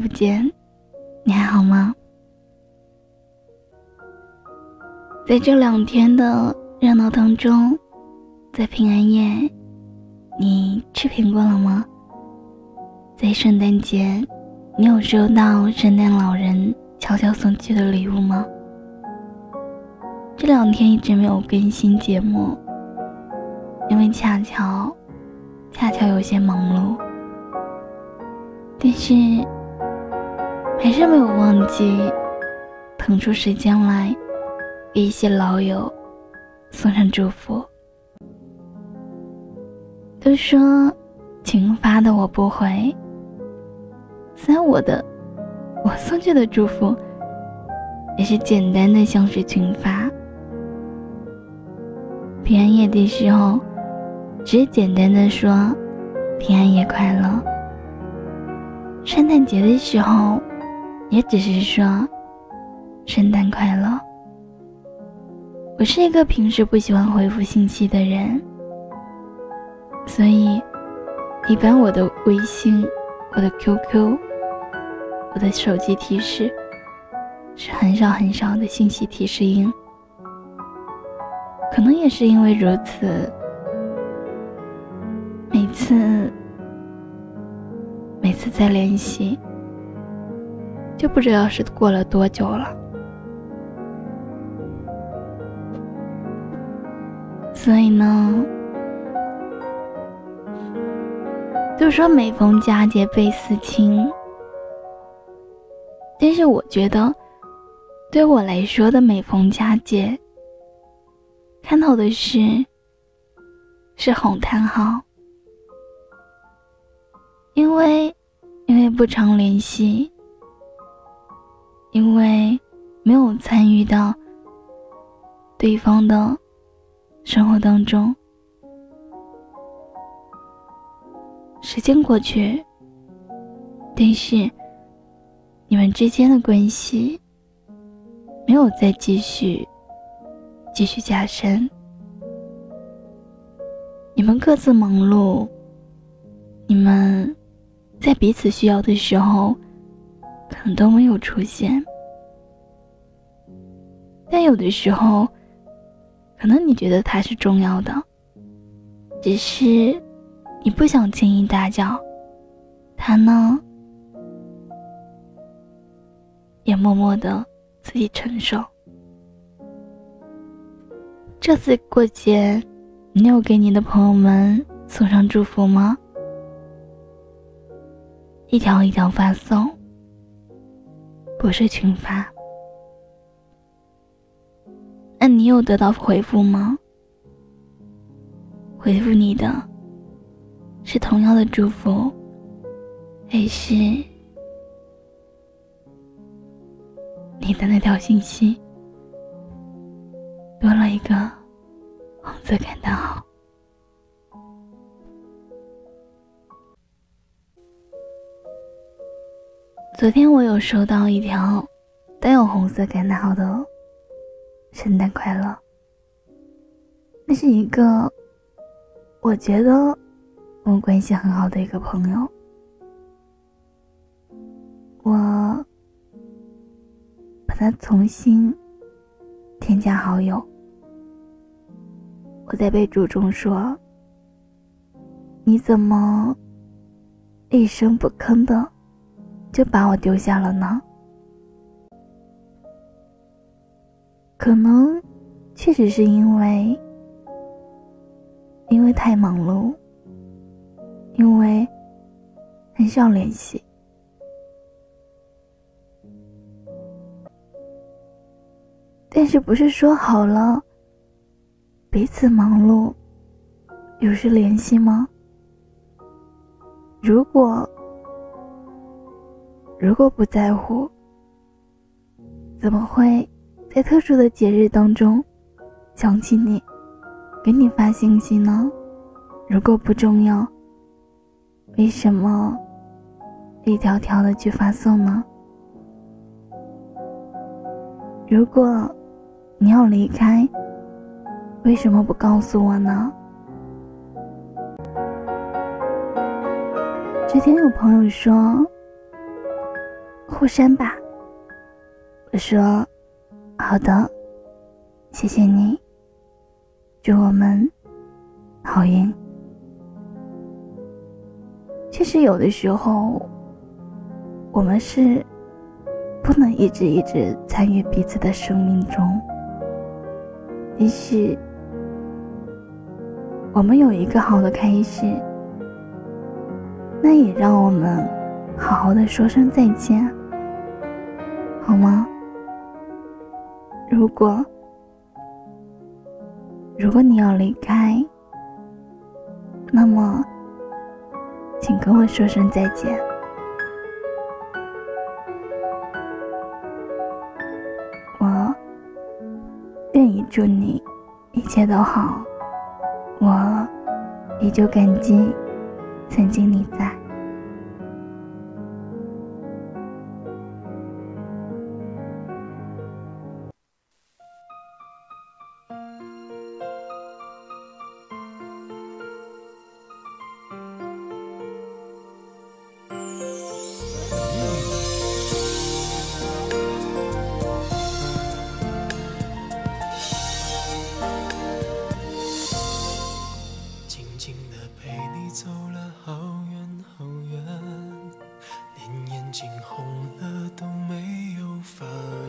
不见，你还好吗？在这两天的热闹当中，在平安夜，你吃苹果了吗？在圣诞节，你有收到圣诞老人悄悄送去的礼物吗？这两天一直没有更新节目，因为恰巧，恰巧有些忙碌。但是，还是没有忘记腾出时间来给一些老友送上祝福。都说群发的我不回，虽然我的我送去的祝福也是简单的，像是群发。平安夜的时候，只简单的说平安夜快乐。圣诞节的时候，也只是说“圣诞快乐”。我是一个平时不喜欢回复信息的人，所以一般我的微信、我的 QQ、我的手机提示是很少很少的信息提示音。可能也是因为如此，每次。每次再联系，就不知道是过了多久了。所以呢，都说每逢佳节倍思亲，但是我觉得，对我来说的每逢佳节，看到的是是红叹号。因为，因为不常联系，因为没有参与到对方的生活当中。时间过去，但是你们之间的关系没有再继续，继续加深。你们各自忙碌，你们。在彼此需要的时候，可能都没有出现。但有的时候，可能你觉得他是重要的，只是你不想轻易打搅。他呢，也默默的自己承受。这次过节，你有给你的朋友们送上祝福吗？一条一条发送，不是群发。那你有得到回复吗？回复你的是同样的祝福，还是你的那条信息多了一个红色感叹号？昨天我有收到一条带有红色感叹号的“圣诞快乐”，那是一个我觉得我们关系很好的一个朋友。我把他重新添加好友，我在备注中说：“你怎么一声不吭的？”就把我丢下了呢？可能确实是因为，因为太忙碌，因为很少联系。但是不是说好了彼此忙碌，有时联系吗？如果。如果不在乎，怎么会在特殊的节日当中想起你，给你发信息呢？如果不重要，为什么一条条的去发送呢？如果你要离开，为什么不告诉我呢？之前有朋友说。护山吧。我说好的，谢谢你。祝我们好运。其实有的时候，我们是不能一直一直参与彼此的生命中。也许我们有一个好的开始，那也让我们好好的说声再见，如果如果你要离开，那么请跟我说声再见。我愿意祝你一切都好。我依旧感激曾经你在。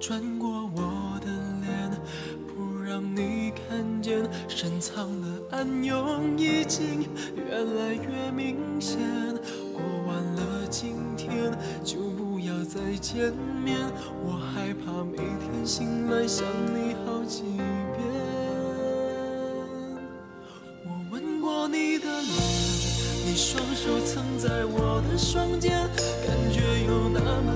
转过我的脸，不。让你看见深藏的暗涌已经越来越明显。过完了今天就不要再见面，我害怕每天醒来想你好几遍。我吻过你的脸，你双手曾在我的双肩，感觉有那么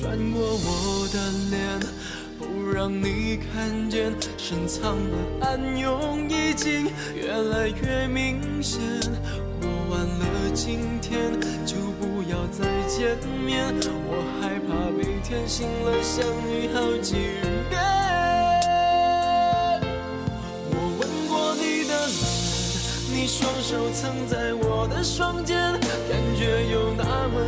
转过我的脸，不让你看见深藏的暗涌已经越来越明显。过完了今天，就不要再见面。我害怕每天醒来想你好几遍。我吻过你的脸，你双手曾在我的双肩，感觉有那么